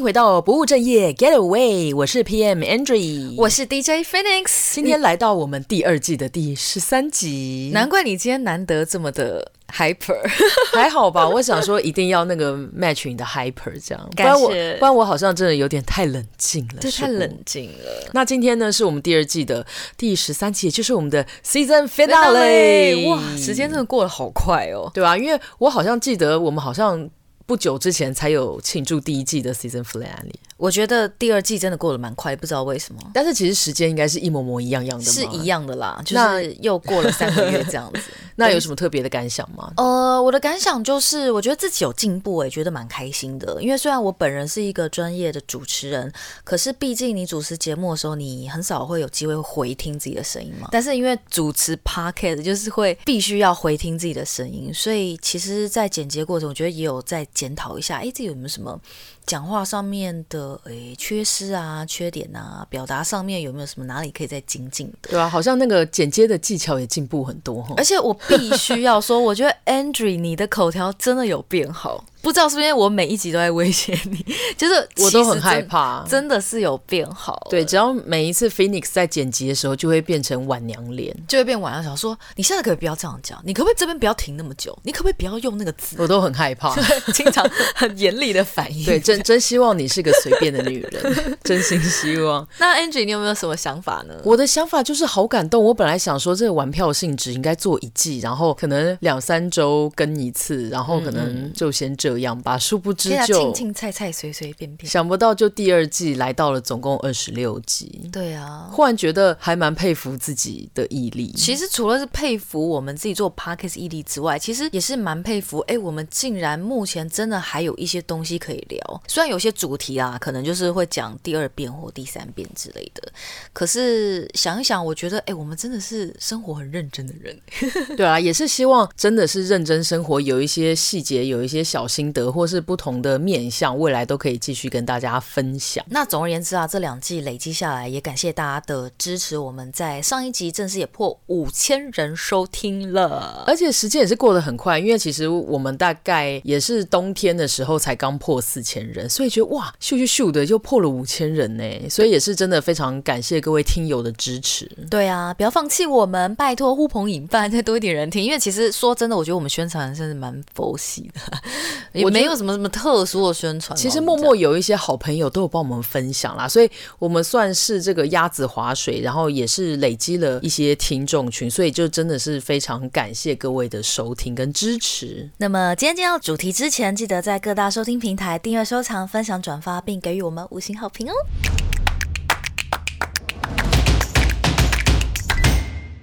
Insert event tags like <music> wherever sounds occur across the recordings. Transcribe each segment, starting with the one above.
回到不务正业 Get Away，我是 PM Andrew，我是 DJ Phoenix，今天来到我们第二季的第十三集。难怪你今天难得这么的 hyper，<laughs> 还好吧？我想说一定要那个 match 你的 hyper，这样，不然我不然我好像真的有点太冷静了，对，太冷静了。那今天呢，是我们第二季的第十三集，也就是我们的 Season Finale。哇，时间真的过得好快哦，对吧？因为我好像记得我们好像。不久之前才有庆祝第一季的 season finale，我觉得第二季真的过得蛮快，不知道为什么。但是其实时间应该是一模模一样样的，是一样的啦，就是又过了三个月这样子。<laughs> <laughs> 那有什么特别的感想吗？呃，我的感想就是，我觉得自己有进步，哎，觉得蛮开心的。因为虽然我本人是一个专业的主持人，可是毕竟你主持节目的时候，你很少会有机会回听自己的声音嘛。<laughs> 但是因为主持 podcast 就是会必须要回听自己的声音，所以其实，在剪辑过程，我觉得也有在检讨一下，哎，这有没有什么。讲话上面的诶缺失啊、缺点啊，表达上面有没有什么哪里可以再精进的？对啊，好像那个剪接的技巧也进步很多哈。而且我必须要说，我觉得 Andrew 你的口条真的有变好。不知道是不是因为我每一集都在威胁你，<laughs> 就是我都很害怕，真的是有变好。对，只要每一次 Phoenix 在剪辑的时候，就会变成晚娘脸，就会变晚娘。想说，你现在可不可以不要这样讲？你可不可以这边不要停那么久？你可不可以不要用那个字？我都很害怕，<laughs> 经常很严厉的反应。对，真真希望你是个随便的女人，真心希望。那 Angie，你有没有什么想法呢？我的想法就是好感动。我本来想说，这个玩票性质应该做一季，然后可能两三周跟一次，然后可能就先这样吧。殊不。知就，青青菜菜随随便便，想不到就第二季来到了总共二十六集。对啊，忽然觉得还蛮佩服自己的毅力。其实除了是佩服我们自己做 Parkes 毅力之外，其实也是蛮佩服，哎，我们竟然目前真的还有一些东西可以聊。虽然有些主题啊，可能就是会讲第二遍或第三遍之类的，可是想一想，我觉得，哎，我们真的是生活很认真的人。<laughs> 对啊，也是希望真的是认真生活，有一些细节，有一些小心得，或是不。不同的面向，未来都可以继续跟大家分享。那总而言之啊，这两季累积下来，也感谢大家的支持。我们在上一集正式也破五千人收听了，而且时间也是过得很快，因为其实我们大概也是冬天的时候才刚破四千人，所以觉得哇，咻咻咻的就破了五千人呢。所以也是真的非常感谢各位听友的支持。对啊，不要放弃我们，拜托呼朋引伴，再多一点人听。因为其实说真的，我觉得我们宣传真是蛮佛系的，也没有什么什么。特殊的宣传，其实默默有一些好朋友都有帮我们分享啦，所以我们算是这个鸭子划水，然后也是累积了一些听众群，所以就真的是非常感谢各位的收听跟支持。那么今天进到主题之前，记得在各大收听平台订阅、收收藏、分享、转发，并给予我们五星好评哦。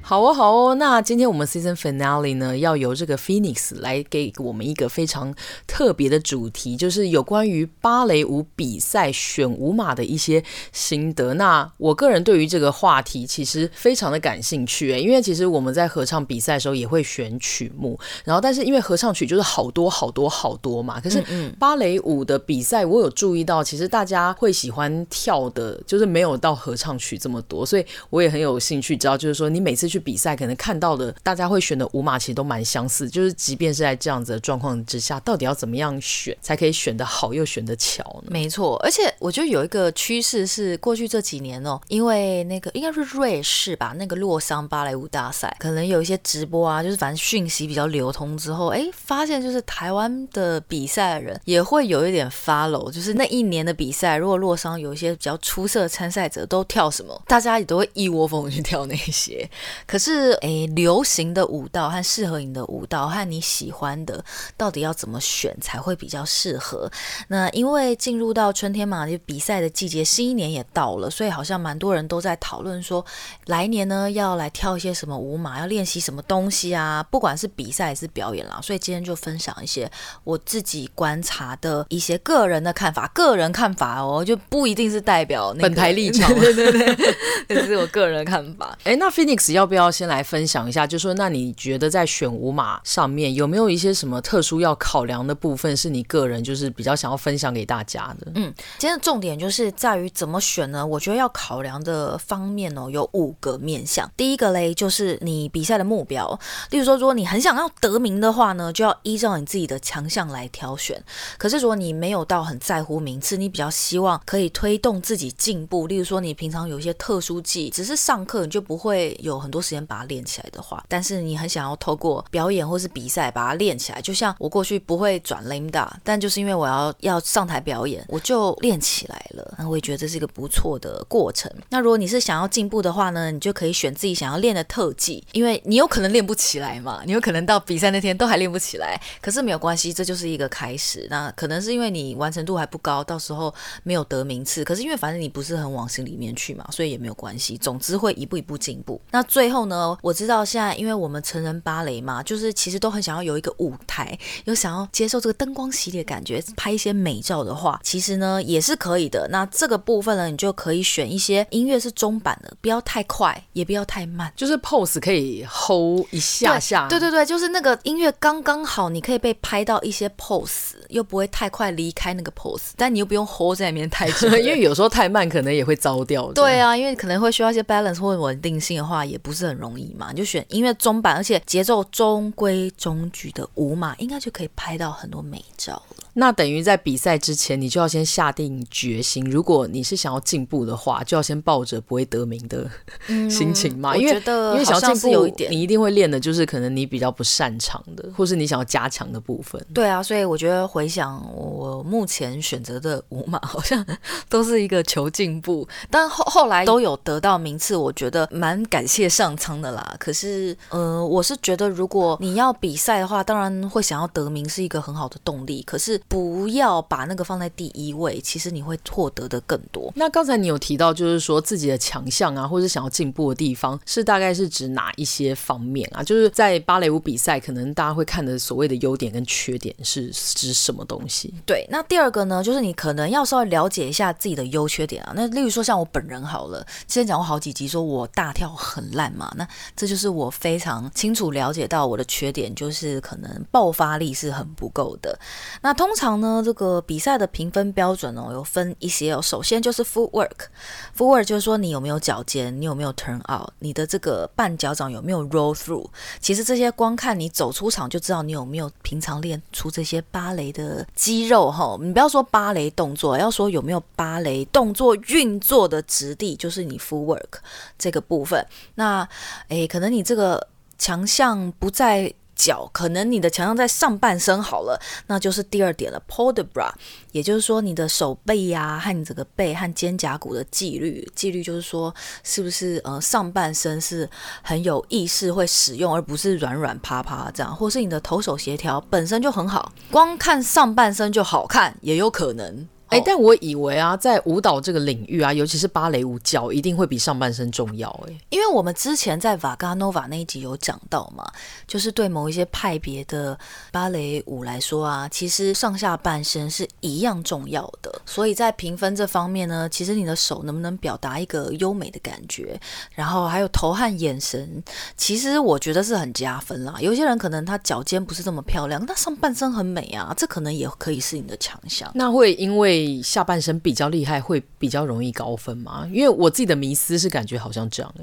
好哦，好哦，那今天我们 season finale 呢，要由这个 Phoenix 来给我们一个非常特别的主题，就是有关于芭蕾舞比赛选舞码的一些心得。那我个人对于这个话题其实非常的感兴趣，诶，因为其实我们在合唱比赛的时候也会选曲目，然后但是因为合唱曲就是好多好多好多嘛，可是芭蕾舞的比赛我有注意到，其实大家会喜欢跳的，就是没有到合唱曲这么多，所以我也很有兴趣知道，就是说你每次去。比赛可能看到的，大家会选的舞码其实都蛮相似，就是即便是在这样子的状况之下，到底要怎么样选才可以选得好又选得巧呢？没错，而且我觉得有一个趋势是，过去这几年哦，因为那个应该是瑞士吧，那个洛桑芭蕾舞大赛，可能有一些直播啊，就是反正讯息比较流通之后，哎，发现就是台湾的比赛的人也会有一点 follow，就是那一年的比赛，如果洛桑有一些比较出色的参赛者都跳什么，大家也都会一窝蜂去跳那些。可是，诶，流行的舞蹈和适合你的舞蹈和你喜欢的，到底要怎么选才会比较适合？那因为进入到春天嘛，就比赛的季节，新一年也到了，所以好像蛮多人都在讨论说，来年呢要来跳一些什么舞码，要练习什么东西啊？不管是比赛还是表演啦，所以今天就分享一些我自己观察的一些个人的看法，个人看法哦，就不一定是代表那个本台立场，对对对，这是我个人的看法。诶，那 Phoenix 要不要？要先来分享一下？就说那你觉得在选舞码上面有没有一些什么特殊要考量的部分，是你个人就是比较想要分享给大家的？嗯，今天的重点就是在于怎么选呢？我觉得要考量的方面哦，有五个面向。第一个嘞，就是你比赛的目标，例如说，如果你很想要得名的话呢，就要依照你自己的强项来挑选。可是如果你没有到很在乎名次，你比较希望可以推动自己进步，例如说你平常有一些特殊技，只是上课你就不会有很多时间把它练起来的话，但是你很想要透过表演或是比赛把它练起来，就像我过去不会转 limda，但就是因为我要要上台表演，我就练起来了。那我也觉得这是一个不错的过程。那如果你是想要进步的话呢，你就可以选自己想要练的特技，因为你有可能练不起来嘛，你有可能到比赛那天都还练不起来，可是没有关系，这就是一个开始。那可能是因为你完成度还不高，到时候没有得名次，可是因为反正你不是很往心里面去嘛，所以也没有关系。总之会一步一步进步。那最后呢，我知道现在因为我们成人芭蕾嘛，就是其实都很想要有一个舞台，有想要接受这个灯光洗礼的感觉，拍一些美照的话，其实呢也是可以的。那这个部分呢，你就可以选一些音乐是中版的，不要太快，也不要太慢，就是 pose 可以 hold 一下下。对对对，就是那个音乐刚刚好，你可以被拍到一些 pose，又不会太快离开那个 pose，但你又不用 hold 在里面太久，<laughs> 因为有时候太慢可能也会糟掉。对啊，因为可能会需要一些 balance 或者稳定性的话，也不是很容易嘛。你就选音乐中版，而且节奏中规中矩的舞码，应该就可以拍到很多美照了。那等于在比赛之前，你就要先下定决心，如果你是想要进步的话，就要先抱着不会得名的 <laughs> 心情嘛。嗯、因为因为想要进步，有一点你一定会练的就是可能你比较不擅长的，或是你想要加强的部分。对啊，所以我觉得回想我目前选择的舞马，好像都是一个求进步，但后后来都有得到名次，我觉得蛮感谢上苍的啦。可是，呃，我是觉得如果你要比赛的话，当然会想要得名是一个很好的动力。可是。不要把那个放在第一位，其实你会获得的更多。那刚才你有提到，就是说自己的强项啊，或者想要进步的地方，是大概是指哪一些方面啊？就是在芭蕾舞比赛，可能大家会看的所谓的优点跟缺点是指什么东西？对，那第二个呢，就是你可能要稍微了解一下自己的优缺点啊。那例如说像我本人好了，之前讲过好几集，说我大跳很烂嘛，那这就是我非常清楚了解到我的缺点，就是可能爆发力是很不够的。那通常呢，这个比赛的评分标准哦，有分一些哦。首先就是 footwork，footwork 就是说你有没有脚尖，你有没有 turn out，你的这个半脚掌有没有 roll through。其实这些光看你走出场就知道你有没有平常练出这些芭蕾的肌肉哈。你不要说芭蕾动作，要说有没有芭蕾动作运作的质地，就是你 footwork 这个部分。那诶，可能你这个强项不在。脚可能你的强项在上半身好了，那就是第二点了，port de bras，也就是说你的手背呀、和你这个背和肩胛骨的纪律，纪律就是说是不是呃上半身是很有意识会使用，而不是软软趴趴这样，或是你的头手协调本身就很好，光看上半身就好看也有可能。哎，但我以为啊，在舞蹈这个领域啊，尤其是芭蕾舞，脚一定会比上半身重要。哎，因为我们之前在 Vaga Nova 那一集有讲到嘛，就是对某一些派别的芭蕾舞来说啊，其实上下半身是一样重要的。所以在评分这方面呢，其实你的手能不能表达一个优美的感觉，然后还有头和眼神，其实我觉得是很加分啦。有些人可能他脚尖不是这么漂亮，但上半身很美啊，这可能也可以是你的强项。那会因为下半身比较厉害，会比较容易高分吗？因为我自己的迷思是感觉好像这样。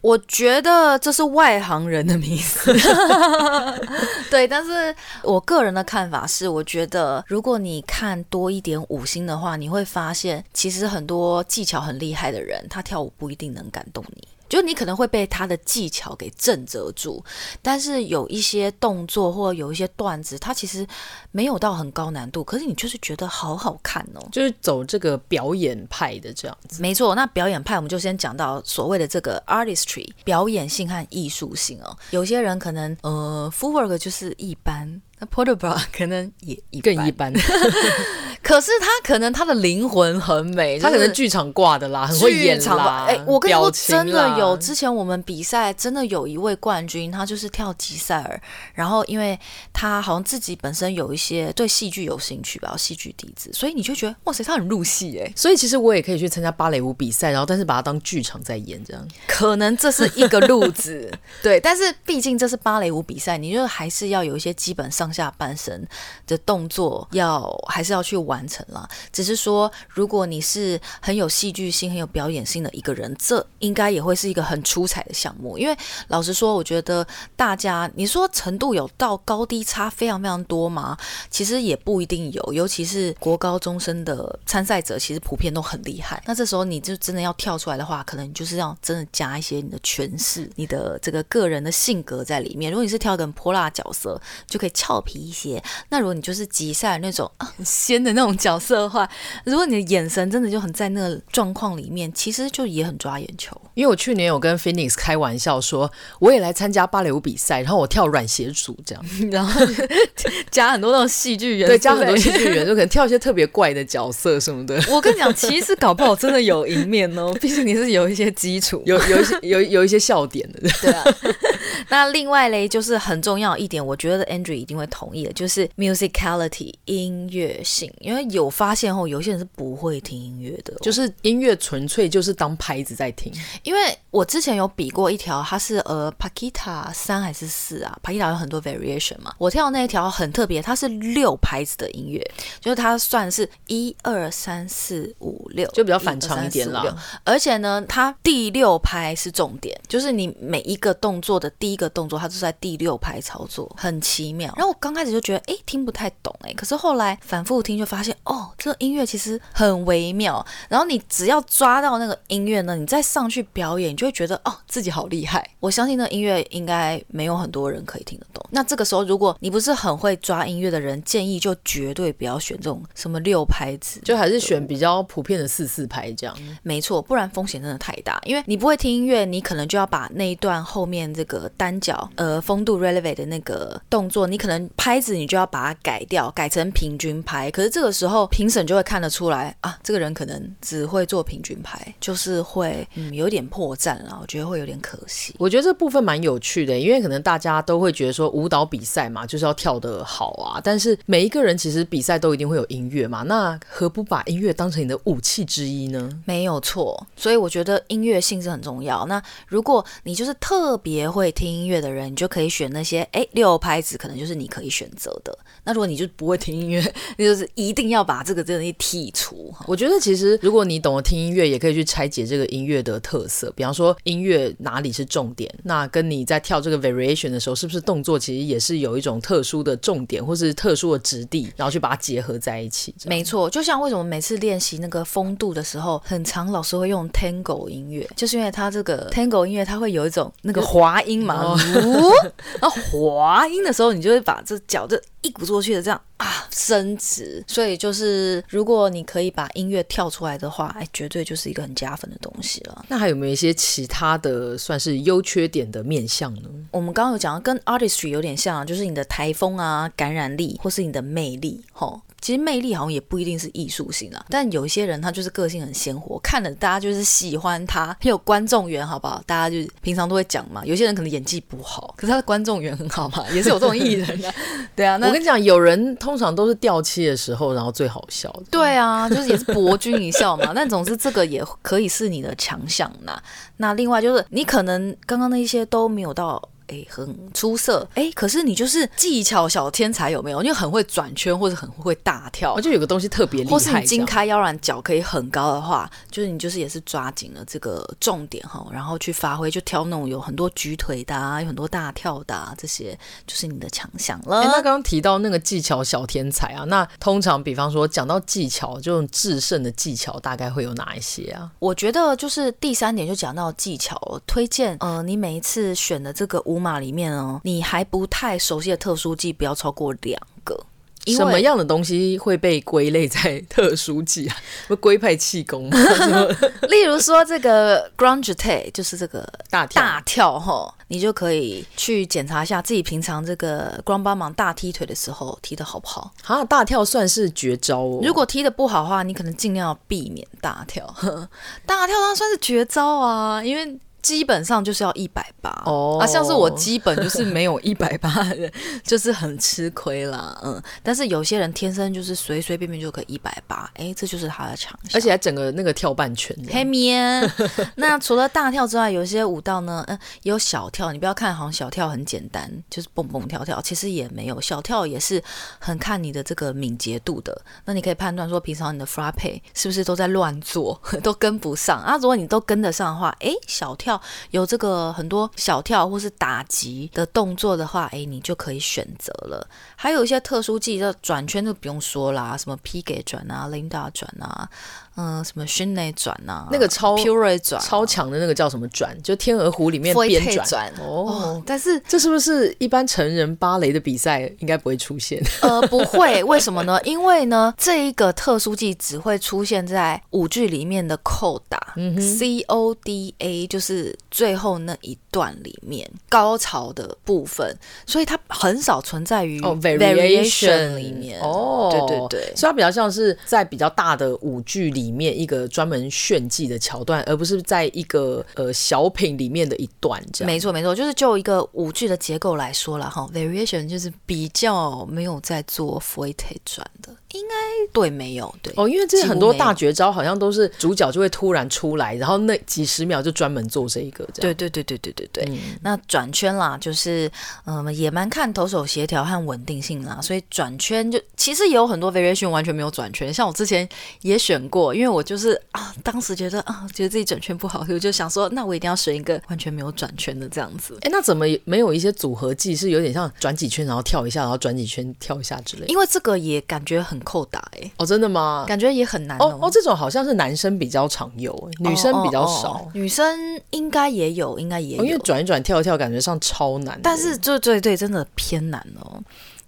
我觉得这是外行人的迷思。<laughs> 对，但是我个人的看法是，我觉得如果你看多一点五星的话，你会发现其实很多技巧很厉害的人，他跳舞不一定能感动你。就你可能会被他的技巧给震慑住，但是有一些动作或有一些段子，他其实没有到很高难度，可是你就是觉得好好看哦，就是走这个表演派的这样子。没错，那表演派我们就先讲到所谓的这个 artistry 表演性和艺术性哦。有些人可能呃 f o o l work 就是一般，那 port de bras <laughs> 可能也一更一般。<laughs> 可是他可能他的灵魂很美，他可能剧场挂的啦，很会演啦。哎、欸，我跟你说，真的有之前我们比赛，真的有一位冠军，他就是跳吉赛尔，然后因为他好像自己本身有一些对戏剧有兴趣吧，戏剧底子，所以你就觉得哇塞，他很入戏哎。所以其实我也可以去参加芭蕾舞比赛，然后但是把它当剧场在演，这样可能这是一个路子，<laughs> 对。但是毕竟这是芭蕾舞比赛，你就还是要有一些基本上下半身的动作要还是要去完成了。只是说，如果你是很有戏剧性、很有表演性的一个人，这应该也会是一个很出彩的项目。因为老实说，我觉得大家你说程度有到高低差非常非常多吗？其实也不一定有，尤其是国高中生的参赛者，其实普遍都很厉害。那这时候你就真的要跳出来的话，可能就是要真的加一些你的诠释、你的这个个人的性格在里面。如果你是跳个泼辣角色，就可以俏皮一些；那如果你就是吉赛那种很仙的那种角色的话，<laughs> 如果你的眼神真的就很在那个状况里面，其实就也很抓眼球。因为我去年有跟 Phoenix 开玩笑说，我也来参加芭蕾舞比赛，然后我跳软鞋组这样，<laughs> 然后 <laughs> 加很多那种戏剧元素，对，加很多戏剧元素，就可能跳一些特别怪的角色什么的。我跟你讲，其实搞不好真的有赢面哦，毕竟你是有一些基础，有有一些有有一些笑点的。对啊。那另外嘞，就是很重要一点，我觉得 Andrew 一定会同意的，就是 musicality 音乐性，因为有发现后，有些人是不会听音乐的，就是音乐纯粹就是当拍子在听。因为我之前有比过一条，它是呃 Paquita 三还是四啊？Paquita 有很多 variation 嘛，我跳的那一条很特别，它是六拍子的音乐，就是它算是一二三四五六，就比较反常一点了。而且呢，它第六拍是重点，就是你每一个动作的第一个动作，它就是在第六拍操作，很奇妙。然后我刚开始就觉得，哎，听不太懂，哎，可是后来反复听就发现，哦，这个音乐其实很微妙。然后你只要抓到那个音乐呢，你再上去表演，你就会觉得，哦，自己好厉害。我相信那个音乐应该没有很多人可以听得懂。那这个时候，如果你不是很会抓音乐的人，建议就绝对不要选这种什么六拍子，就还是选比较普遍的四四拍这样。没错，不然风险真的太大，因为你不会听音乐，你可能就要把那一段后面这个单脚呃风度 relevant 的那个动作，你可能拍子你就要把它改掉，改成平均拍。可是这个时候评审就会看得出来啊，这个人可能只会做平均牌，就是会嗯有点破绽了，我觉得会有点可惜。我觉得这部分蛮有趣的，因为可能大家都会觉得说舞蹈比赛嘛，就是要跳得好啊。但是每一个人其实比赛都一定会有音乐嘛，那何不把音乐当成你的武器之一呢？没有错，所以我觉得音乐性是很重要。那如果你就是特别会听音乐的人，你就可以选那些哎六拍子，可能就是你可以选择的。那如果你就不会听音乐，<laughs> 那就是一定要把这个东西剔除。我觉得其实如果你懂得听音乐，也可以去拆解这个音乐的特色，比方说音乐哪里是重点，那跟你在跳这个 variation 的时候，是不是动作其实也是有一种特殊的重点，或是特殊的质地，然后去把它结合在一起。没错，就像为什么每次练习那个风度的时候，很长老师会用 tango 音乐，就是因为它这个 <laughs> tango 音乐它会有一种那个滑音嘛，<laughs> 哦、<laughs> 然后滑音的时候，你就会把这脚这一鼓作气的这样啊升值，所以就是如果你可以把音乐跳出来的话，哎，绝对就是一个很加分的东西了。那还有没有一些其他的算是优缺点的面向呢？我们刚刚有讲到跟 artistry 有点像，就是你的台风啊、感染力，或是你的魅力，吼。其实魅力好像也不一定是艺术性啊，但有一些人他就是个性很鲜活，看了大家就是喜欢他，很有观众缘，好不好？大家就是平常都会讲嘛。有些人可能演技不好，可是他的观众缘很好嘛，<laughs> 也是有这种艺人的。<laughs> 对啊，那我跟你讲，有人通常都是掉漆的时候，然后最好笑。对啊，就是也是博君一笑嘛。<laughs> 但总之这个也可以是你的强项呐。那另外就是你可能刚刚那一些都没有到。哎，很出色哎，可是你就是技巧小天才有没有？你很会转圈或者很会大跳，就有个东西特别厉害。或是你筋开腰软，脚可以很高的话，就是你就是也是抓紧了这个重点哈，然后去发挥，就挑那种有很多举腿的啊，有很多大跳的啊，这些就是你的强项了。那刚刚提到那个技巧小天才啊，那通常比方说讲到技巧，这种制胜的技巧大概会有哪一些啊？我觉得就是第三点就讲到技巧，推荐呃，你每一次选的这个舞码里面哦，你还不太熟悉的特殊技不要超过两个。什么样的东西会被归类在特殊技啊？不龟派气功吗？<laughs> 例如说这个 grand jeté 就是这个大跳大跳哈。你就可以去检查一下自己平常这个 grand 帮忙大踢腿的时候踢的好不好。啊，大跳算是绝招哦。如果踢得不好的话，你可能尽量要避免大跳。<laughs> 大跳它算是绝招啊，因为。基本上就是要一百八哦，啊，像是我基本就是没有 <laughs> 一百八的人，就是很吃亏啦，嗯。但是有些人天生就是随随便便就可以一百八，哎，这就是他的强项，而且还整个那个跳半圈。黑面，<laughs> 那除了大跳之外，有些舞蹈呢，嗯，也有小跳。你不要看好像小跳很简单，就是蹦蹦跳跳，其实也没有。小跳也是很看你的这个敏捷度的。那你可以判断说，平常你的 frappe 是不是都在乱做，<laughs> 都跟不上啊？如果你都跟得上的话，哎，小跳。有这个很多小跳或是打击的动作的话，哎，你就可以选择了。还有一些特殊技的转圈就不用说啦，什么 P 给转啊、Linda 转啊。嗯，什么训内转呐？那个超 Pure 转、啊、超强的那个叫什么转？就天鹅湖里面边转哦，哦。但是这是不是一般成人芭蕾的比赛应该不会出现？<laughs> 呃，不会，为什么呢？<laughs> 因为呢，这一个特殊技只会出现在舞剧里面的扣打、嗯、，C O D A，就是最后那一段里面高潮的部分，所以它很少存在于 variation 里面。哦，对对对，所以它比较像是在比较大的舞剧里。里面一个专门炫技的桥段，而不是在一个呃小品里面的一段这样。没错没错，就是就一个舞剧的结构来说了哈，variation 就是比较没有在做 f o r t e 转的。应该对，没有对哦，因为这很多大绝招好像都是主角就会突然出来，然后那几十秒就专门做这一个这样。对对对对对对对。嗯、那转圈啦，就是嗯也蛮看投手协调和稳定性啦，所以转圈就其实也有很多 variation 完全没有转圈，像我之前也选过，因为我就是啊当时觉得啊觉得自己转圈不好，所以我就想说那我一定要选一个完全没有转圈的这样子。哎，那怎么没有一些组合技是有点像转几圈然后跳一下，然后转几圈跳一下之类的？因为这个也感觉很。扣打哎、欸、哦，真的吗？感觉也很难哦哦，哦，这种好像是男生比较常有，女生比较少。哦哦哦、女生应该也有，应该也有，哦、因为转一转跳一跳，感觉上超难。但是，就对对，真的偏难哦。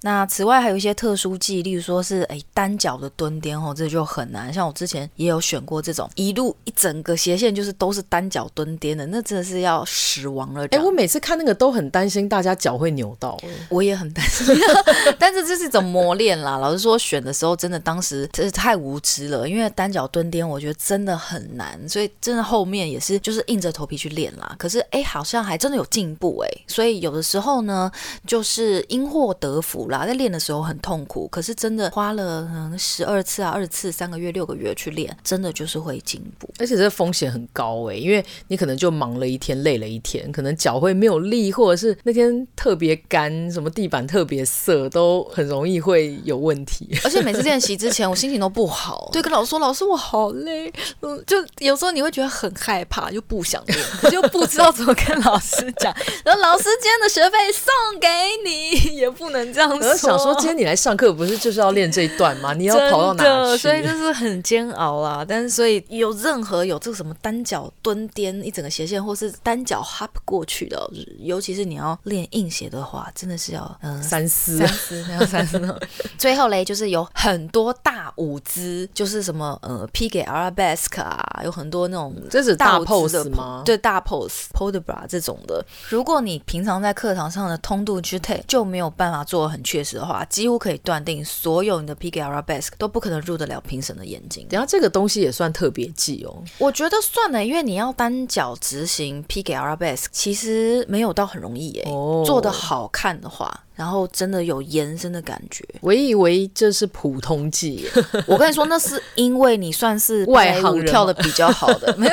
那此外还有一些特殊技，例如说是哎单脚的蹲颠哦，这就很难。像我之前也有选过这种，一路一整个斜线就是都是单脚蹲颠的，那真的是要死亡了。哎，我每次看那个都很担心大家脚会扭到，我也很担心。<laughs> 但是这是一种磨练啦。老实说，选的时候真的当时真是太无知了，因为单脚蹲颠我觉得真的很难，所以真的后面也是就是硬着头皮去练啦。可是哎，好像还真的有进步哎，所以有的时候呢，就是因祸得福。在练的时候很痛苦，可是真的花了嗯十二次啊、二次、三个月、六个月去练，真的就是会进步。而且这风险很高哎，因为你可能就忙了一天、累了一天，可能脚会没有力，或者是那天特别干，什么地板特别涩，都很容易会有问题。而且每次练习之前，我心情都不好，对，跟老师说：“老师，我好累。”嗯，就有时候你会觉得很害怕，就不想练，就不知道怎么跟老师讲。<laughs> 然后老师今天的学费送给你，也不能这样。我想说，今天你来上课不是就是要练这一段吗？<laughs> 你要跑到哪去？所以就是很煎熬啦。但是所以有任何有这个什么单脚蹲颠一整个斜线，或是单脚 hop 过去的，尤其是你要练硬斜的话，真的是要嗯三思三思，要三思。<laughs> 最后嘞，就是有很多大舞姿，就是什么呃 Piguet Arabesque 啊，有很多那种这是大 pose 吗？对，大 pose Pont de Bras 这种的。如果你平常在课堂上的通度去 take 就没有办法做很。确实的话，几乎可以断定，所有你的 Piguet Arabesque 都不可能入得了评审的眼睛。等下这个东西也算特别技哦，我觉得算了，因为你要单脚执行 Piguet Arabesque，其实没有到很容易耶。哦，做的好看的话。然后真的有延伸的感觉，我以为这是普通技。<laughs> 我跟你说，那是因为你算是 <laughs> 外行跳的比较好的。没有，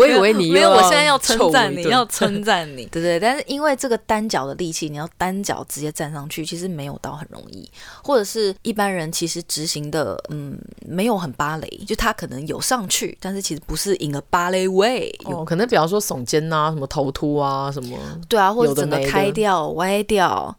我以为你没有。我现在要称赞你，要称赞你，<laughs> 对对。但是因为这个单脚的力气，你要单脚直接站上去，其实没有到很容易。或者是一般人其实执行的，嗯，没有很芭蕾，就他可能有上去，但是其实不是 in a ballet way。哦，可能比方说耸肩啊，什么头秃啊，什么。对啊，或者整个开掉、歪掉。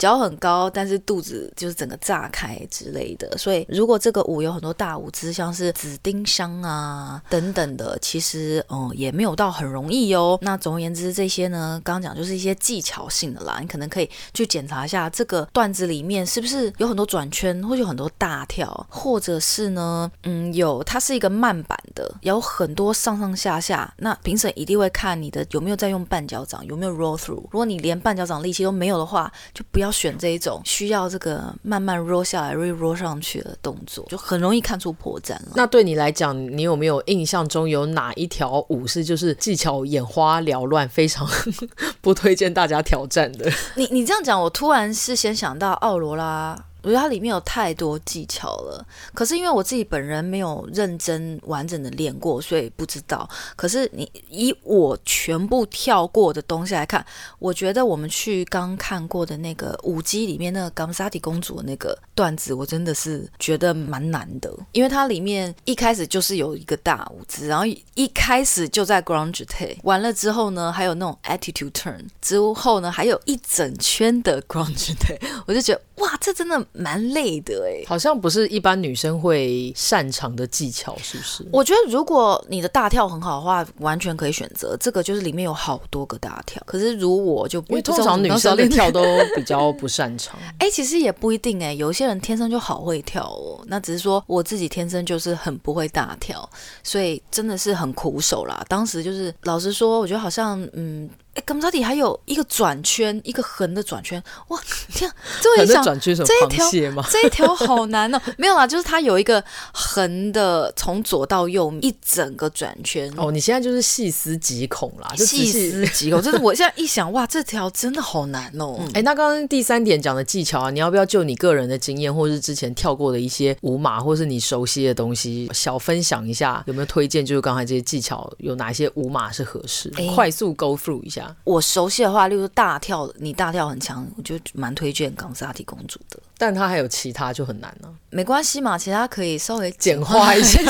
脚很高，但是肚子就是整个炸开之类的。所以如果这个舞有很多大舞姿，像是紫丁香啊等等的，其实嗯也没有到很容易哦。那总而言之，这些呢，刚刚讲就是一些技巧性的啦，你可能可以去检查一下这个段子里面是不是有很多转圈，或有很多大跳，或者是呢，嗯，有它是一个慢板的，有很多上上下下。那评审一定会看你的有没有在用半脚掌，有没有 roll through。如果你连半脚掌力气都没有的话，就不要选这一种需要这个慢慢 roll 下来 re roll 上去的动作，就很容易看出破绽了。那对你来讲，你有没有印象中有哪一条舞是就是技巧眼花缭乱，非常 <laughs> 不推荐大家挑战的？你你这样讲，我突然是先想到奥罗拉。我觉得它里面有太多技巧了，可是因为我自己本人没有认真完整的练过，所以不知道。可是你以我全部跳过的东西来看，我觉得我们去刚看过的那个舞姬里面那个冈萨提公主的那个段子，我真的是觉得蛮难的，因为它里面一开始就是有一个大舞姿，然后一开始就在 grand jeté，完了之后呢，还有那种 attitude turn，之后呢还有一整圈的 grand jeté，我就觉得哇，这真的。蛮累的哎，好像不是一般女生会擅长的技巧，是不是？我觉得如果你的大跳很好的话，完全可以选择这个，就是里面有好多个大跳。可是如我就不，因为通常女生的跳都比较不擅长。<laughs> 哎、欸，其实也不一定哎，有些人天生就好会跳哦。那只是说我自己天生就是很不会大跳，所以真的是很苦手啦。当时就是老实说，我觉得好像嗯。哎，根本底还有一个转圈，一个横的转圈，哇！这样，这 <laughs> 一想这一条这一条好难哦。没有啦，就是它有一个横的，从左到右一整个转圈。哦，你现在就是细思极恐啦，细思极恐。就是我现在一想，哇，这条真的好难哦。哎、嗯，那刚刚第三点讲的技巧啊，你要不要就你个人的经验，或是之前跳过的一些舞码，或是你熟悉的东西，小分享一下？有没有推荐？就是刚才这些技巧，有哪些舞码是合适？快速 go through 一下。我熟悉的话，例如大跳，你大跳很强，我就蛮推荐冈萨提公主的。但她还有其他就很难了。没关系嘛，其他可以稍微简化一些。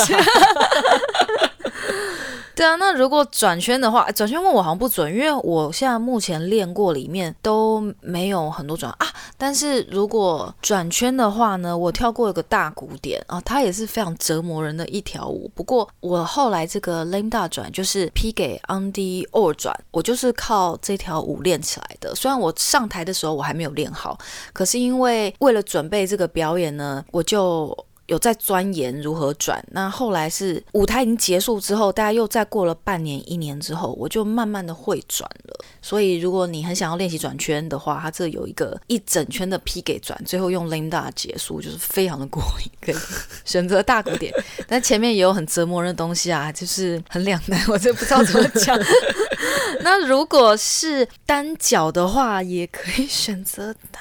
对啊，那如果转圈的话，转圈问我好像不准，因为我现在目前练过里面都没有很多转啊。但是如果转圈的话呢，我跳过一个大鼓点啊，它也是非常折磨人的一条舞。不过我后来这个 lame duck 转就是 plie en dehors 转，我就是靠这条舞练起来的。虽然我上台的时候我还没有练好，可是因为为了准备这个表演呢，我就。有在钻研如何转，那后来是舞台已经结束之后，大家又再过了半年、一年之后，我就慢慢的会转了。所以如果你很想要练习转圈的话，它这有一个一整圈的 P 给转，最后用 lame duck 结束，就是非常的过瘾，可以选择大鼓点。但前面也有很折磨人的东西啊，就是很两难，我就不知道怎么讲。<laughs> 那如果是单脚的话，也可以选择大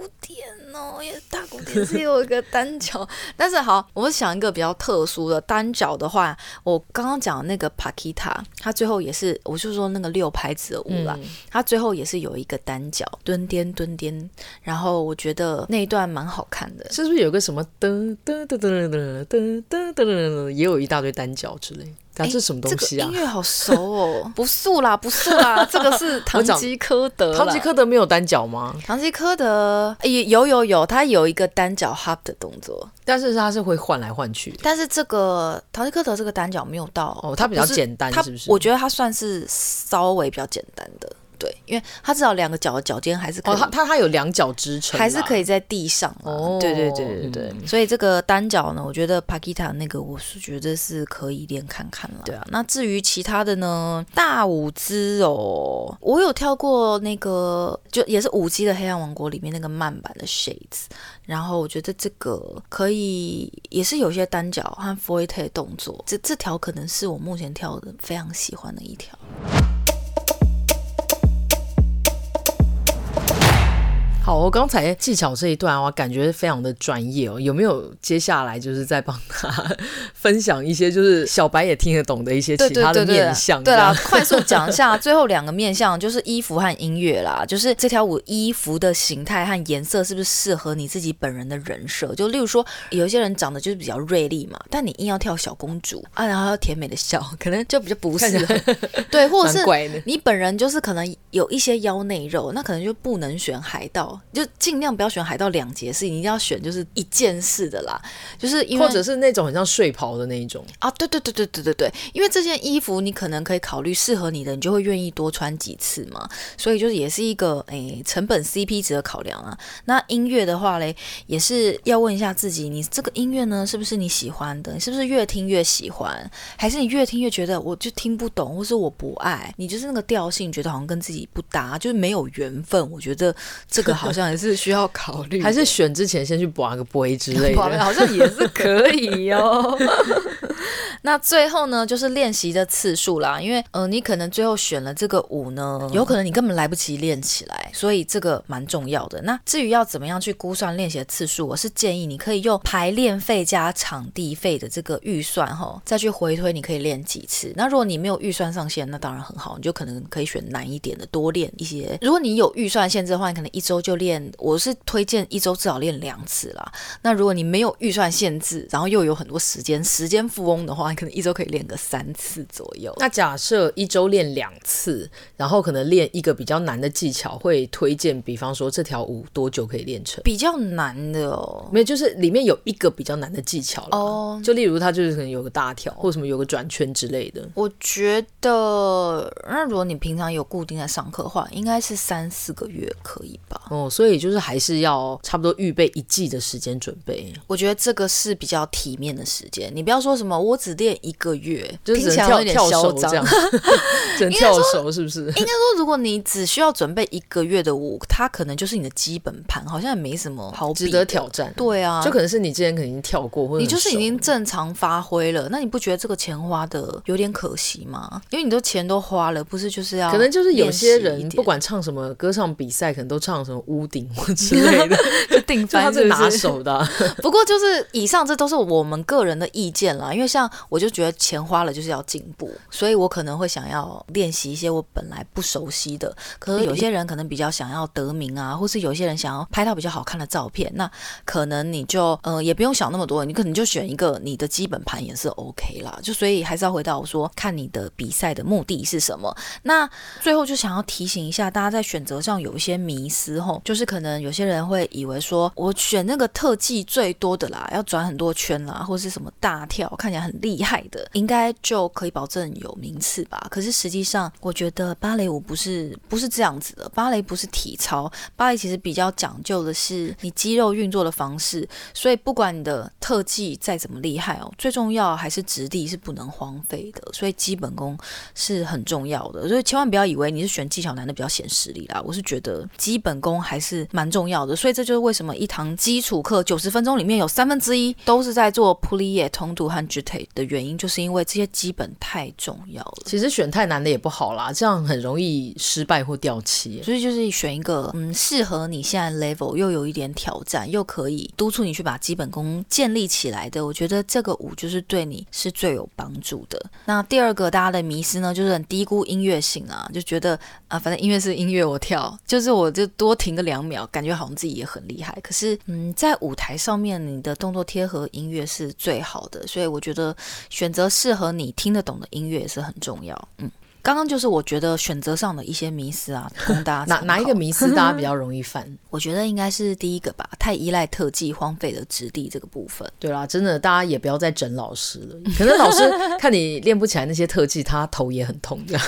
鼓点。哦，也大古典是有一个单脚，但是好，我想一个比较特殊的单脚的话，我刚刚讲的那个 Paquita，它最后也是，我就说那个六拍子的舞啦，嗯、它最后也是有一个单脚蹲颠蹲颠，然后我觉得那一段蛮好看的，是不是有个什么噔噔噔噔噔噔噔噔，也有一大堆单脚之类。这是什么东西啊？这个、音乐好熟哦！<laughs> 不素啦，不素啦，<laughs> 这个是唐吉诃德。唐吉诃德没有单脚吗？唐吉诃德有有有，他有一个单脚 hop 的动作，但是他是会换来换去。但是这个唐吉诃德这个单脚没有到哦，他比较简单，是不是？我觉得他算是稍微比较简单的。对，因为它至少两个脚的脚尖还是可以，它它它有两脚支撑，还是可以在地上。哦，对对对对对，嗯、所以这个单脚呢，我觉得 Paquita 那个我是觉得是可以练看看了。对啊，那至于其他的呢，大舞姿哦，我有跳过那个，就也是舞姬的黑暗王国里面那个慢版的 Shades，然后我觉得这个可以，也是有些单脚和 Fouetté 动作，这这条可能是我目前跳的非常喜欢的一条。好，我刚才技巧这一段我感觉非常的专业哦。有没有接下来就是再帮他 <laughs> 分享一些，就是小白也听得懂的一些其他的面相？对啦，<laughs> 快速讲一下最后两个面相，就是衣服和音乐啦。就是这条舞衣服的形态和颜色是不是适合你自己本人的人设？就例如说，有一些人长得就是比较锐利嘛，但你硬要跳小公主啊，然后要甜美的笑，可能就比较不适合。对，或者是你本人就是可能有一些腰内肉，那可能就不能选海盗。，就尽量不要选海盗两节式，你一定要选就是一件式的啦，就是因为或者是那种很像睡袍的那一种啊，对对对对对对对，因为这件衣服你可能可以考虑适合你的，你就会愿意多穿几次嘛，所以就是也是一个诶成本 CP 值的考量啊。那音乐的话嘞，也是要问一下自己，你这个音乐呢是不是你喜欢的？你是不是越听越喜欢？还是你越听越觉得我就听不懂，或是我不爱？你就是那个调性觉得好像跟自己不搭，就是没有缘分。我觉得这个好像也是需要考虑，还是选之前先去拔个杯之类的，好像也是可以哦。<laughs> 那最后呢，就是练习的次数啦，因为呃，你可能最后选了这个舞呢，有可能你根本来不及练起来，所以这个蛮重要的。那至于要怎么样去估算练习的次数，我是建议你可以用排练费加场地费的这个预算哈，再去回推你可以练几次。那如果你没有预算上限，那当然很好，你就可能可以选难一点的，多练一些。如果你有预算限制的话，你可能一周就练，我是推荐一周至少练两次啦。那如果你没有预算限制，然后又有很多时间，时间富翁的话，你可能一周可以练个三次左右。那假设一周练两次，然后可能练一个比较难的技巧，会推荐，比方说这条舞多久可以练成？比较难的哦，没有，就是里面有一个比较难的技巧哦。就例如它就是可能有个大跳，或什么有个转圈之类的。我觉得，那如果你平常有固定在上课的话，应该是三四个月可以吧？哦，所以就是还是要差不多预备一季的时间准备。我觉得这个是比较体面的时间，你不要说什么我只练一个月，就是跳跳手这样，<laughs> 只能跳手是不是？应该说，如果你只需要准备一个月的舞，它可能就是你的基本盘，好像也没什么好值得挑战。对啊，就可能是你之前可能已经跳过，或者你就是已经正常发挥了，那你不觉得这个钱花的有点可惜吗？因为你都钱都花了，不是就是要？可能就是有些人不管唱什么歌唱比赛，可能都唱什么屋顶或 <laughs> 之类的，就定 <laughs> 番是拿手的。不过就是以上这都是我们个人的意见啦，因为像我就觉得钱花了就是要进步，所以我可能会想要练习一些我本来不熟悉的。可是有些人可能比较想要得名啊，或是有些人想要拍到比较好看的照片，那可能你就呃也不用想那么多，你可能就选一个你的基本盘也是 OK 啦。就所以还是要回到我说，看你的比赛的目的是什么。那最后就想要提醒一下大家，在选择上有一些迷思吼，就是可能有些人会以为说我选那个特技最多的啦，要转很多圈啦，或是什么大跳看起来很厉害的，应该就可以保证有名次吧？可是实际上，我觉得芭蕾舞不是不是这样子的，芭蕾不是体操，芭蕾其实比较讲究的是你肌肉运作的方式，所以不管你的特技再怎么厉害哦，最重要还是质地是不能荒废的，所以基本功是很重要的，所以千万不要以为你是选技巧难的比较显实力啦，我是觉得基本功还是蛮重要的，所以这就是为什么一堂基础课九十分钟里面有三分之一都是在做 Plié、通度和 Jeté 的原因，就是因为这些基本太重要了。其实选太难的也不好啦，这样很容易失败或掉漆，所以就是选一个嗯适合你现在 level 又有一点挑战，又可以督促你去把基本功建立起来的，我觉得这个舞就是对你是最有帮助的。那第二个大家的迷思呢，就是很低估音乐性啊，就觉得啊，反正音乐是音乐，我跳就是我就多停个两秒，感觉好像自己也很厉害。可是嗯，在舞台上面，你的动作贴合音乐是最好的，所以我觉得选择适合你听得懂的音乐也是很重要。嗯。刚刚就是我觉得选择上的一些迷思啊，<laughs> 供大家哪哪一个迷思大家比较容易犯？<laughs> 我觉得应该是第一个吧，太依赖特技，荒废了质地这个部分。对啦，真的大家也不要再整老师了，<laughs> 可能老师看你练不起来那些特技，他头也很痛这样。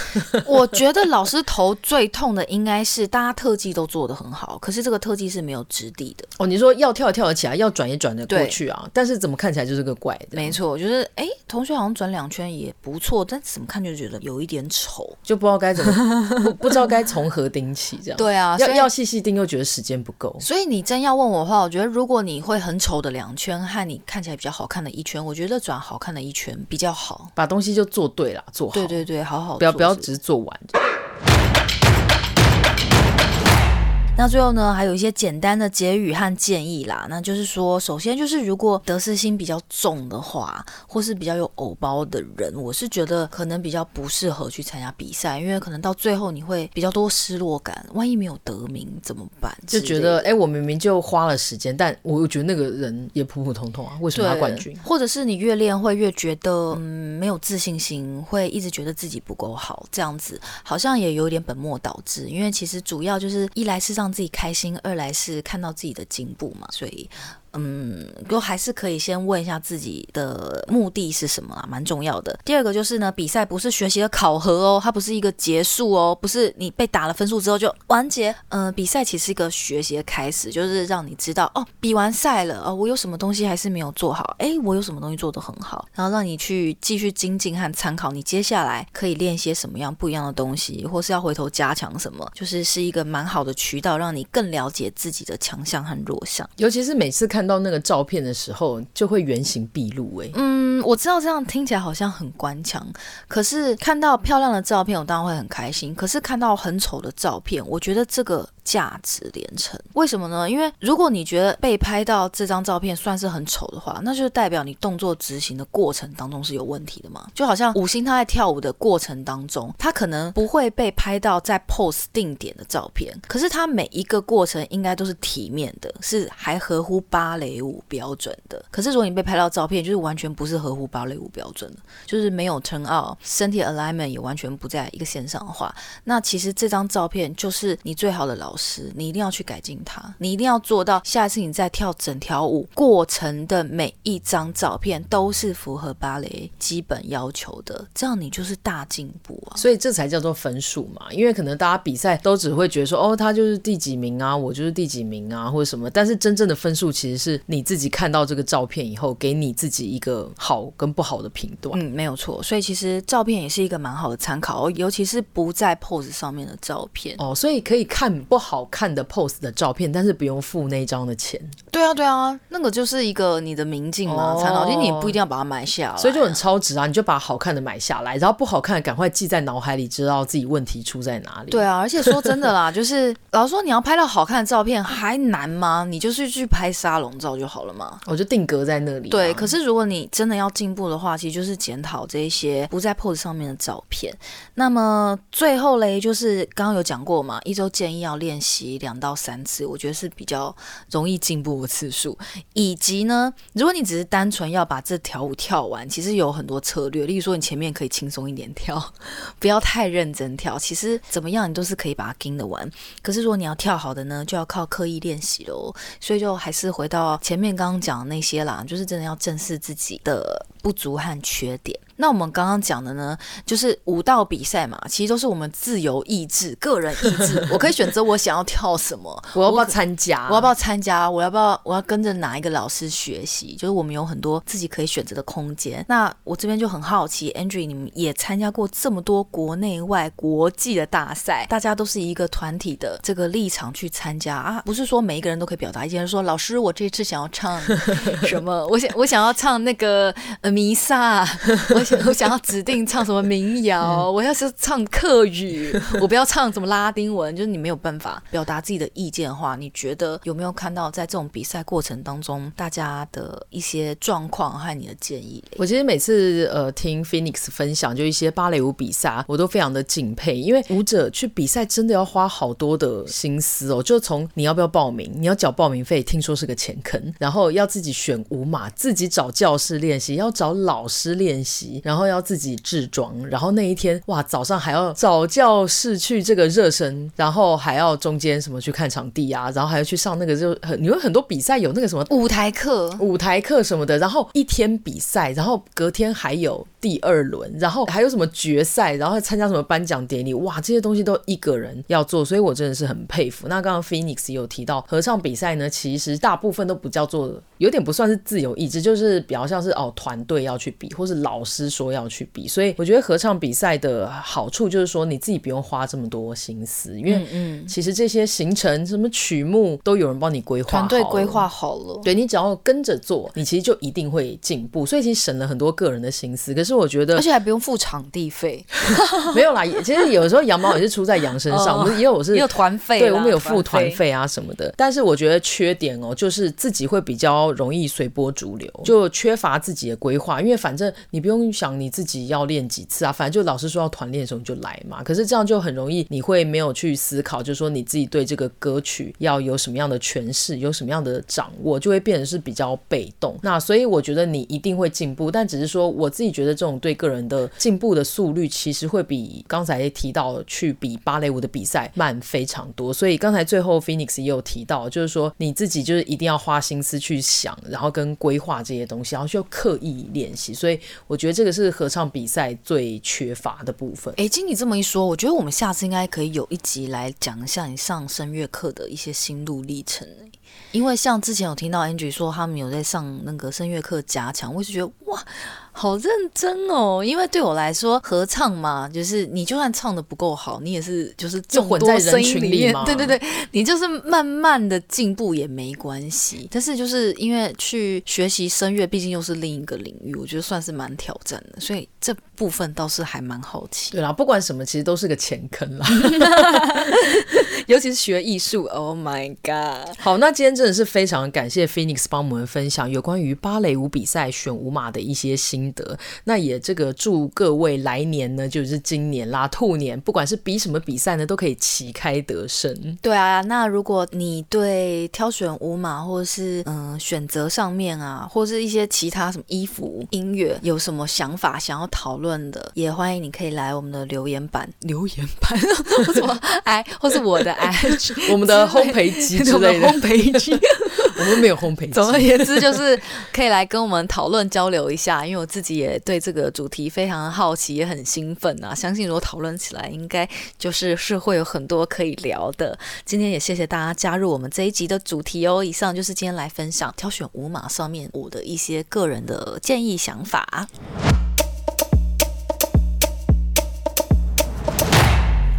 我觉得老师头最痛的应该是大家特技都做得很好，可是这个特技是没有质地的。哦，你说要跳也跳得起来，要转也转得过去啊，但是怎么看起来就是个怪的？没错，就是哎，同学好像转两圈也不错，但怎么看就觉得有一点丑，就不知道。该怎么 <laughs> 不不知道该从何盯起，这样对啊，要要细细盯，又觉得时间不够。所以你真要问我的话，我觉得如果你会很丑的两圈和你看起来比较好看的一圈，我觉得转好看的一圈比较好，把东西就做对了，做好。对对对，好好不要不要只是做完。那最后呢，还有一些简单的结语和建议啦。那就是说，首先就是如果得失心比较重的话，或是比较有偶包的人，我是觉得可能比较不适合去参加比赛，因为可能到最后你会比较多失落感。万一没有得名怎么办？就觉得哎、欸，我明明就花了时间，但我又觉得那个人也普普通通啊，为什么拿冠军？或者是你越练会越觉得嗯没有自信心，会一直觉得自己不够好，这样子好像也有点本末倒置。因为其实主要就是一来是让让自己开心，二来是看到自己的进步嘛，所以。嗯，都还是可以先问一下自己的目的是什么啊，蛮重要的。第二个就是呢，比赛不是学习的考核哦，它不是一个结束哦，不是你被打了分数之后就完结。嗯、呃，比赛其实是一个学习的开始，就是让你知道哦，比完赛了哦，我有什么东西还是没有做好，诶，我有什么东西做得很好，然后让你去继续精进和参考，你接下来可以练些什么样不一样的东西，或是要回头加强什么，就是是一个蛮好的渠道，让你更了解自己的强项和弱项，尤其是每次看。看到那个照片的时候，就会原形毕露。哎，嗯，我知道这样听起来好像很官腔，可是看到漂亮的照片，我当然会很开心。可是看到很丑的照片，我觉得这个。价值连城，为什么呢？因为如果你觉得被拍到这张照片算是很丑的话，那就代表你动作执行的过程当中是有问题的嘛。就好像五星他在跳舞的过程当中，他可能不会被拍到在 pose 定点的照片，可是他每一个过程应该都是体面的，是还合乎芭蕾舞标准的。可是如果你被拍到照片，就是完全不是合乎芭蕾舞标准的，就是没有 turn out，身体 alignment 也完全不在一个线上的话，那其实这张照片就是你最好的老。老师，你一定要去改进它，你一定要做到，下次你再跳整条舞过程的每一张照片都是符合芭蕾基本要求的，这样你就是大进步啊！所以这才叫做分数嘛，因为可能大家比赛都只会觉得说，哦，他就是第几名啊，我就是第几名啊，或者什么，但是真正的分数其实是你自己看到这个照片以后，给你自己一个好跟不好的评断。嗯，没有错。所以其实照片也是一个蛮好的参考，尤其是不在 pose 上面的照片哦，所以可以看不。好看的 pose 的照片，但是不用付那张的钱。对啊，对啊，那个就是一个你的明镜嘛，参考，其实你不一定要把它买下来，所以就很超值啊！你就把好看的买下来，然后不好看的赶快记在脑海里，知道自己问题出在哪里。对啊，而且说真的啦，<laughs> 就是老实说，你要拍到好看的照片还难吗？你就是去拍沙龙照就好了嘛，我就定格在那里。对，可是如果你真的要进步的话，其实就是检讨这一些不在 pose 上面的照片。那么最后嘞，就是刚刚有讲过嘛，一周建议要练。练习两到三次，我觉得是比较容易进步的次数。以及呢，如果你只是单纯要把这条舞跳完，其实有很多策略。例如说，你前面可以轻松一点跳，<laughs> 不要太认真跳。其实怎么样，你都是可以把它跟得完。可是如果你要跳好的呢，就要靠刻意练习喽。所以就还是回到前面刚刚讲的那些啦，就是真的要正视自己的不足和缺点。那我们刚刚讲的呢，就是舞蹈比赛嘛，其实都是我们自由意志、个人意志。我可以选择我想要跳什么，<laughs> 我要不要参加？我要不要参加？我要不要？我要跟着哪一个老师学习？就是我们有很多自己可以选择的空间。那我这边就很好奇，Andrew，你们也参加过这么多国内外、国际的大赛，大家都是一个团体的这个立场去参加啊，不是说每一个人都可以表达意见，说老师，我这次想要唱什么？<laughs> 我想我想要唱那个呃弥撒。我想我想要指定唱什么民谣，嗯、我要是唱客语，我不要唱什么拉丁文。就是你没有办法表达自己的意见的话，你觉得有没有看到在这种比赛过程当中，大家的一些状况和你的建议？我其实每次呃听 Phoenix 分享，就一些芭蕾舞比赛，我都非常的敬佩，因为舞者去比赛真的要花好多的心思哦。就从你要不要报名，你要缴报名费，听说是个钱坑，然后要自己选舞码，自己找教室练习，要找老师练。练习，然后要自己制装，然后那一天哇，早上还要早教室去这个热身，然后还要中间什么去看场地啊，然后还要去上那个就很，你有很多比赛有那个什么舞台课、舞台课什么的，然后一天比赛，然后隔天还有第二轮，然后还有什么决赛，然后参加什么颁奖典礼，哇，这些东西都一个人要做，所以我真的是很佩服。那刚刚 Phoenix 有提到合唱比赛呢，其实大部分都不叫做，有点不算是自由意志，就是比较像是哦团队要去比，或是老师说要去比，所以我觉得合唱比赛的好处就是说你自己不用花这么多心思，因为嗯，其实这些行程什么曲目都有人帮你规划，团队规划好了，对，你只要跟着做，你其实就一定会进步，所以其实省了很多个人的心思。可是我觉得，而且还不用付场地费，<laughs> 没有啦，其实有时候羊毛也是出在羊身上，我们也有是也有团费，对，我们有付团费啊什么的。但是我觉得缺点哦，就是自己会比较容易随波逐流，就缺乏自己的规划，因为反正你不用。想你自己要练几次啊？反正就老师说要团练的时候你就来嘛。可是这样就很容易，你会没有去思考，就是说你自己对这个歌曲要有什么样的诠释，有什么样的掌握，就会变成是比较被动。那所以我觉得你一定会进步，但只是说我自己觉得这种对个人的进步的速率，其实会比刚才提到去比芭蕾舞的比赛慢非常多。所以刚才最后 Phoenix 也有提到，就是说你自己就是一定要花心思去想，然后跟规划这些东西，然后需要刻意练习。所以我觉得这个是合唱比赛最缺乏的部分。哎，经你这么一说，我觉得我们下次应该可以有一集来讲一下你上声乐课的一些心路历程。因为像之前有听到 Angie 说他们有在上那个声乐课加强，我就觉得哇。好认真哦，因为对我来说，合唱嘛，就是你就算唱的不够好，你也是就是众多声音里面，对对对，你就是慢慢的进步也没关系。但是就是因为去学习声乐，毕竟又是另一个领域，我觉得算是蛮挑战的，所以这部分倒是还蛮好奇。对啦，不管什么，其实都是个钱坑啦，<laughs> 尤其是学艺术。Oh my god！好，那今天真的是非常感谢 Phoenix 帮我们分享有关于芭蕾舞比赛选舞马的一些心心得，那也这个祝各位来年呢，就是今年啦，兔年，不管是比什么比赛呢，都可以旗开得胜。对啊，那如果你对挑选舞马或者是嗯、呃、选择上面啊，或是一些其他什么衣服、音乐有什么想法想要讨论的，也欢迎你可以来我们的留言板，<laughs> 留言板 <laughs> 或什么哎，或是我的 <laughs> IG，我们的烘焙机之类的烘焙机，我们没有烘焙机。总而言之，就是可以来跟我们讨论交流一下，因为我。自己也对这个主题非常好奇，也很兴奋啊！相信如果讨论起来，应该就是是会有很多可以聊的。今天也谢谢大家加入我们这一集的主题哦。以上就是今天来分享挑选五码上面我的一些个人的建议想法。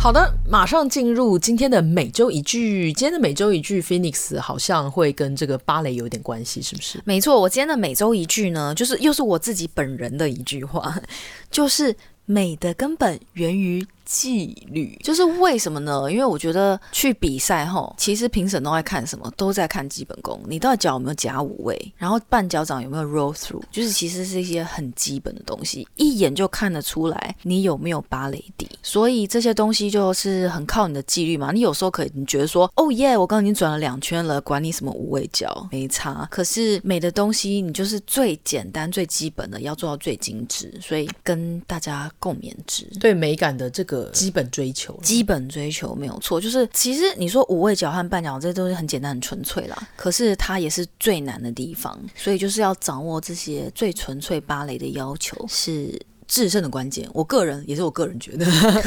好的，马上进入今天的每周一句。今天的每周一句，Phoenix 好像会跟这个芭蕾有点关系，是不是？没错，我今天的每周一句呢，就是又是我自己本人的一句话，<laughs> 就是美的根本源于。纪律就是为什么呢？因为我觉得去比赛后，其实评审都在看什么？都在看基本功。你到底脚有没有夹五位？然后半脚掌有没有 roll through？就是其实是一些很基本的东西，一眼就看得出来你有没有芭蕾底。所以这些东西就是很靠你的纪律嘛。你有时候可以你觉得说，哦耶，我刚刚已经转了两圈了，管你什么五位脚，没差。可是美的东西，你就是最简单、最基本的，要做到最精致。所以跟大家共勉之。对美感的这个。基本追求，基本追求没有错，就是其实你说五味脚和半脚，这都是很简单、很纯粹啦。可是它也是最难的地方，所以就是要掌握这些最纯粹芭蕾的要求是。制胜的关键，我个人也是我个人觉得，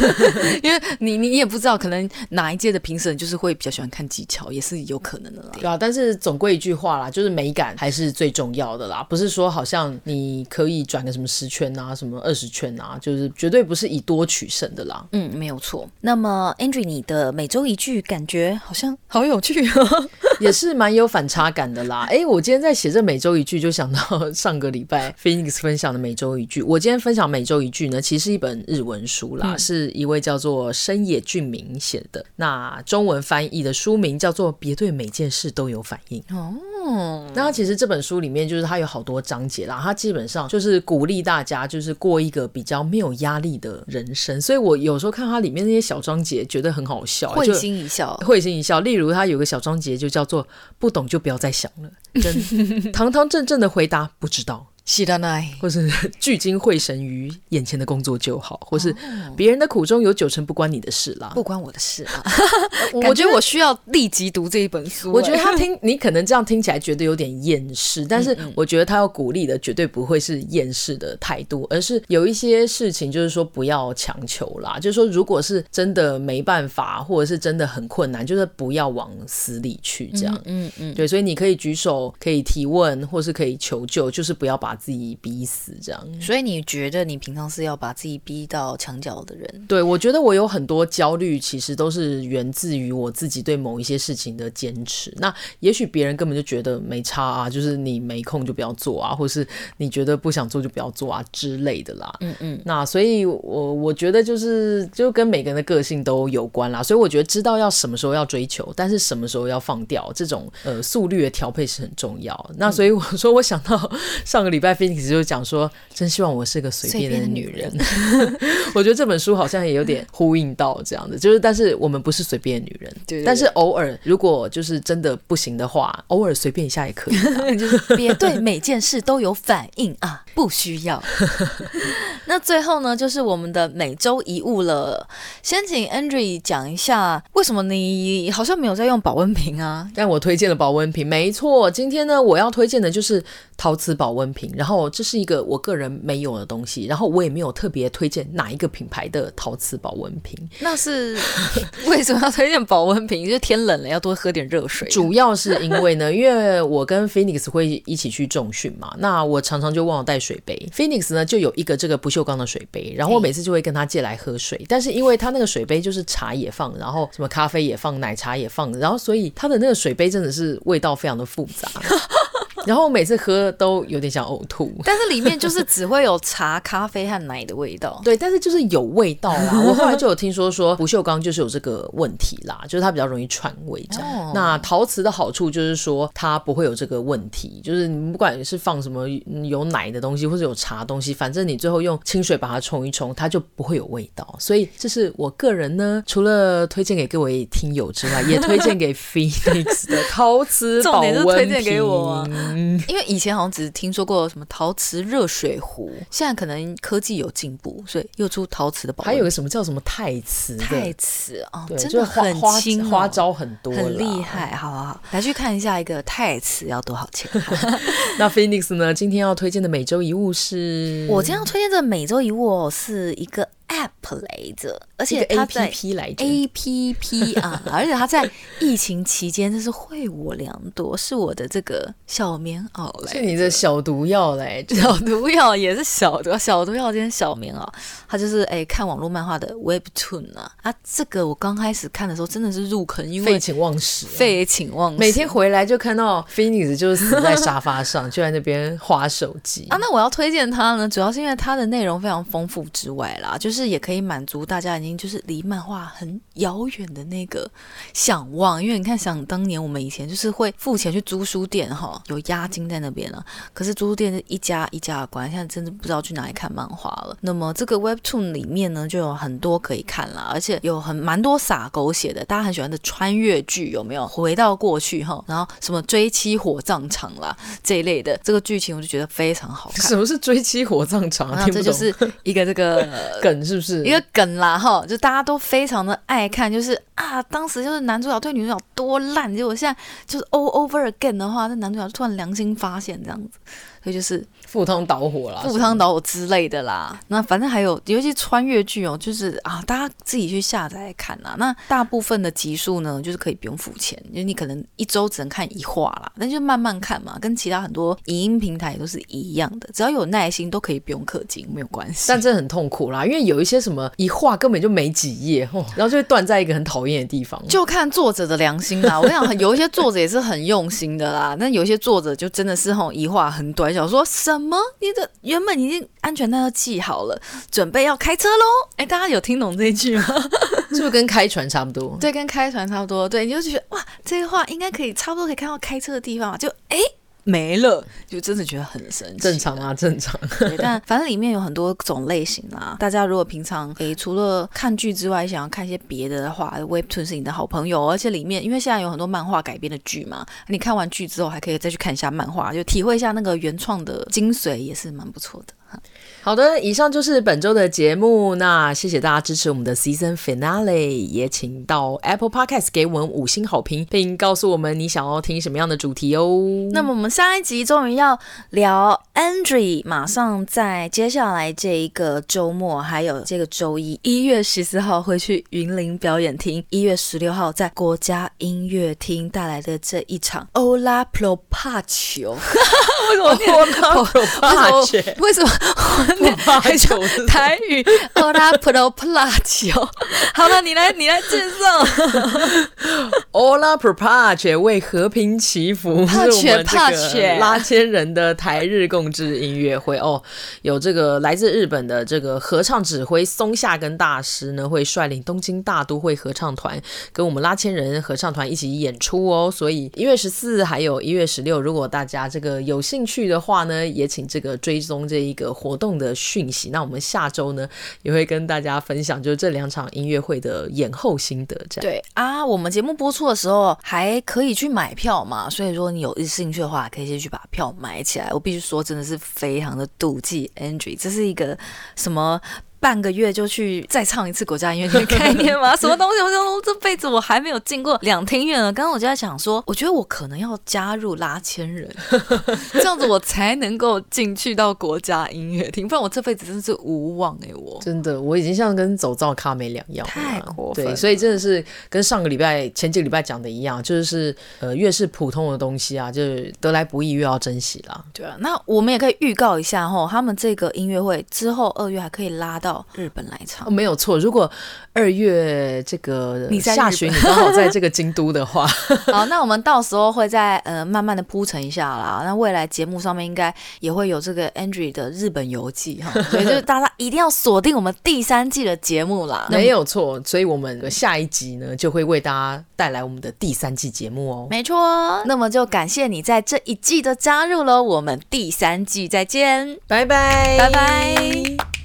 <laughs> 因为你你也不知道，可能哪一届的评审就是会比较喜欢看技巧，也是有可能的啦。对啊，但是总归一句话啦，就是美感还是最重要的啦，不是说好像你可以转个什么十圈啊，什么二十圈啊，就是绝对不是以多取胜的啦。嗯，没有错。那么 Andrew，你的每周一句感觉好像好有趣哦，<laughs> 也是蛮有反差感的啦。哎，我今天在写这每周一句，就想到上个礼拜 Phoenix 分享的每周一句，我今天分享。每周一句呢，其实是一本日文书啦，嗯、是一位叫做深野俊明写的。那中文翻译的书名叫做《别对每件事都有反应》哦。那其实这本书里面就是它有好多章节啦，它基本上就是鼓励大家就是过一个比较没有压力的人生。所以我有时候看它里面那些小章节，觉得很好笑，会心一笑，会心一笑。例如它有个小章节就叫做“不懂就不要再想了”，真 <laughs> 堂堂正正的回答不知道。是的呢，或是聚精会神于眼前的工作就好，或是别人的苦衷有九成不关你的事啦，不关我的事啊。<laughs> 我觉得我需要立即读这一本书。我觉得他听 <laughs> 你可能这样听起来觉得有点厌世，但是我觉得他要鼓励的绝对不会是厌世的态度，而是有一些事情就是说不要强求啦，就是说如果是真的没办法，或者是真的很困难，就是不要往死里去这样。嗯嗯，嗯对，所以你可以举手，可以提问，或是可以求救，就是不要把。自己逼死这样，所以你觉得你平常是要把自己逼到墙角的人？对，我觉得我有很多焦虑，其实都是源自于我自己对某一些事情的坚持。那也许别人根本就觉得没差啊，就是你没空就不要做啊，或是你觉得不想做就不要做啊之类的啦。嗯嗯。那所以我，我我觉得就是就跟每个人的个性都有关啦。所以我觉得知道要什么时候要追求，但是什么时候要放掉，这种呃速率的调配是很重要。那所以我 <laughs> 说，我想到上个礼拜。在 Phoenix 就讲说，真希望我是个随便的女人。我觉得这本书好像也有点呼应到这样的，就是但是我们不是随便的女人，但是偶尔如果就是真的不行的话，偶尔随便一下也可以，<laughs> 就是别对每件事都有反应啊，不需要。<laughs> 那最后呢，就是我们的每周一物了。先请 Andrew 讲一下，为什么你好像没有在用保温瓶啊？但我推荐了保温瓶，没错。今天呢，我要推荐的就是陶瓷保温瓶。然后这是一个我个人没有的东西，然后我也没有特别推荐哪一个品牌的陶瓷保温瓶。那是 <laughs> 为什么要推荐保温瓶？就是天冷了，要多喝点热水。主要是因为呢，因为我跟 Phoenix 会一起去重训嘛，那我常常就忘了带水杯。Phoenix 呢就有一个这个不锈钢的水杯，然后我每次就会跟他借来喝水。但是因为他那个水杯就是茶也放，然后什么咖啡也放，奶茶也放，然后所以他的那个水杯真的是味道非常的复杂。<laughs> 然后我每次喝都有点想呕吐，但是里面就是只会有茶、咖啡和奶的味道。<laughs> 对，但是就是有味道啦。<laughs> 我后来就有听说说不锈钢就是有这个问题啦，就是它比较容易串味这样。哦、那陶瓷的好处就是说它不会有这个问题，就是你不管是放什么有奶的东西或者有茶的东西，反正你最后用清水把它冲一冲，它就不会有味道。所以这是我个人呢，除了推荐给各位听友之外，也推荐给 Phoenix 的陶瓷保温瓶。重点是推荐给我啊。嗯，因为以前好像只是听说过什么陶瓷热水壶，现在可能科技有进步，所以又出陶瓷的保温。还有个什么叫什么太瓷？太瓷哦，真的很轻、哦，花招很多，很厉害。好好好，来去看一下一个太瓷要多少钱。<laughs> <laughs> 那 Phoenix 呢？今天要推荐的每周一物是？我今天要推荐的每周一物哦是一个。App 来着，而且它在 APP 来着，APP 啊，而且它在疫情期间真是惠我良多，是我的这个小棉袄来，是你的小毒药来，小毒药也是小毒，小毒药今天小棉袄，它就是哎看网络漫画的 Webtoon 啊，啊这个我刚开始看的时候真的是入坑，因为废寝忘食，废寝忘食，每天回来就看到 Phoenix 就是死在沙发上，就在那边划手机。啊。那我要推荐它呢，主要是因为它的内容非常丰富之外啦，就是。是也可以满足大家已经就是离漫画很遥远的那个想望，因为你看，想当年我们以前就是会付钱去租书店哈，有押金在那边了。可是租书店是一家一家的关，现在真的不知道去哪里看漫画了。那么这个 Webtoon 里面呢，就有很多可以看了，而且有很蛮多洒狗血的，大家很喜欢的穿越剧有没有？回到过去哈，然后什么追妻火葬场啦这一类的这个剧情，我就觉得非常好看。什么是追妻火葬场？那这就是一个这个 <laughs> 梗。是不是一个梗啦？哈，就大家都非常的爱看，就是啊，当时就是男主角对女主角多烂，结果现在就是 all over again 的话，那男主角突然良心发现这样子。所以就是赴汤蹈火啦，赴汤蹈火之类的啦。那反正还有，尤其穿越剧哦，就是啊，大家自己去下载来看啦。那大部分的集数呢，就是可以不用付钱，因为你可能一周只能看一话啦，那就慢慢看嘛。跟其他很多影音平台都是一样的，只要有耐心都可以不用氪金，没有关系。但真的很痛苦啦，因为有一些什么一话根本就没几页，然后就会断在一个很讨厌的地方。就看作者的良心啦。我跟你讲，有一些作者也是很用心的啦，那有一些作者就真的是吼一话很短。想说什么？你的原本已经安全带都系好了，准备要开车喽！哎，大家有听懂这一句吗？<laughs> 是不是跟开船差不多？对，跟开船差不多。对，你就觉得哇，这个话应该可以差不多可以看到开车的地方，就哎。诶没了，就真的觉得很神奇。正常啊，正常。对，但反正里面有很多种类型啦。大家如果平常诶除了看剧之外，想要看一些别的的话，Webtoon 是你的好朋友。而且里面因为现在有很多漫画改编的剧嘛，你看完剧之后还可以再去看一下漫画，就体会一下那个原创的精髓，也是蛮不错的。好的，以上就是本周的节目。那谢谢大家支持我们的 Season Finale，也请到 Apple Podcast 给我们五星好评，并告诉我们你想要听什么样的主题哦。那么我们下一集终于要聊 Andrew，马上在接下来这一个周末，还有这个周一，一月十四号会去云林表演厅，一月十六号在国家音乐厅带来的这一场 Ola Pro Pacho。<laughs> <laughs> 为什么 Pacho？为什么？<laughs> <laughs> 台语，<laughs> Ola Pro Pacho。好了，你来，你来介绍。<laughs> Ola Pro Pacho 为和平祈福，是我们这个拉千人的台日共治音乐会哦。有这个来自日本的这个合唱指挥松下根大师呢，会率领东京大都会合唱团跟我们拉千人合唱团一起演出哦。所以一月十四还有一月十六，如果大家这个有兴趣的话呢，也请这个追踪这一。个活动的的讯息。那我们下周呢也会跟大家分享，就是这两场音乐会的演后心得。这样对啊，我们节目播出的时候还可以去买票嘛，所以如果你有兴趣的话，可以先去把票买起来。我必须说，真的是非常的妒忌 Andrew，这是一个什么？半个月就去再唱一次国家音乐厅的概念吗？什么东西？我说这辈子我还没有进过两厅院呢。刚刚我就在想说，我觉得我可能要加入拉千人，<laughs> 这样子我才能够进去到国家音乐厅，不然我这辈子真的是无望哎、欸！我真的，我已经像跟走灶咖没两样，太过分。对，所以真的是跟上个礼拜、前几个礼拜讲的一样，就是呃，越是普通的东西啊，就是得来不易，越要珍惜啦。对啊，那我们也可以预告一下哈，他们这个音乐会之后二月还可以拉到。日本来唱、哦、没有错。如果二月这个下旬你刚好在这个京都的话，<laughs> 好，那我们到时候会再呃慢慢的铺陈一下啦。那未来节目上面应该也会有这个 Andrew 的日本游记哈，<laughs> 所以就是大家一定要锁定我们第三季的节目啦。<laughs> 没有错，所以我们下一集呢就会为大家带来我们的第三季节目哦。没错，那么就感谢你在这一季的加入喽。我们第三季再见，拜拜，拜拜。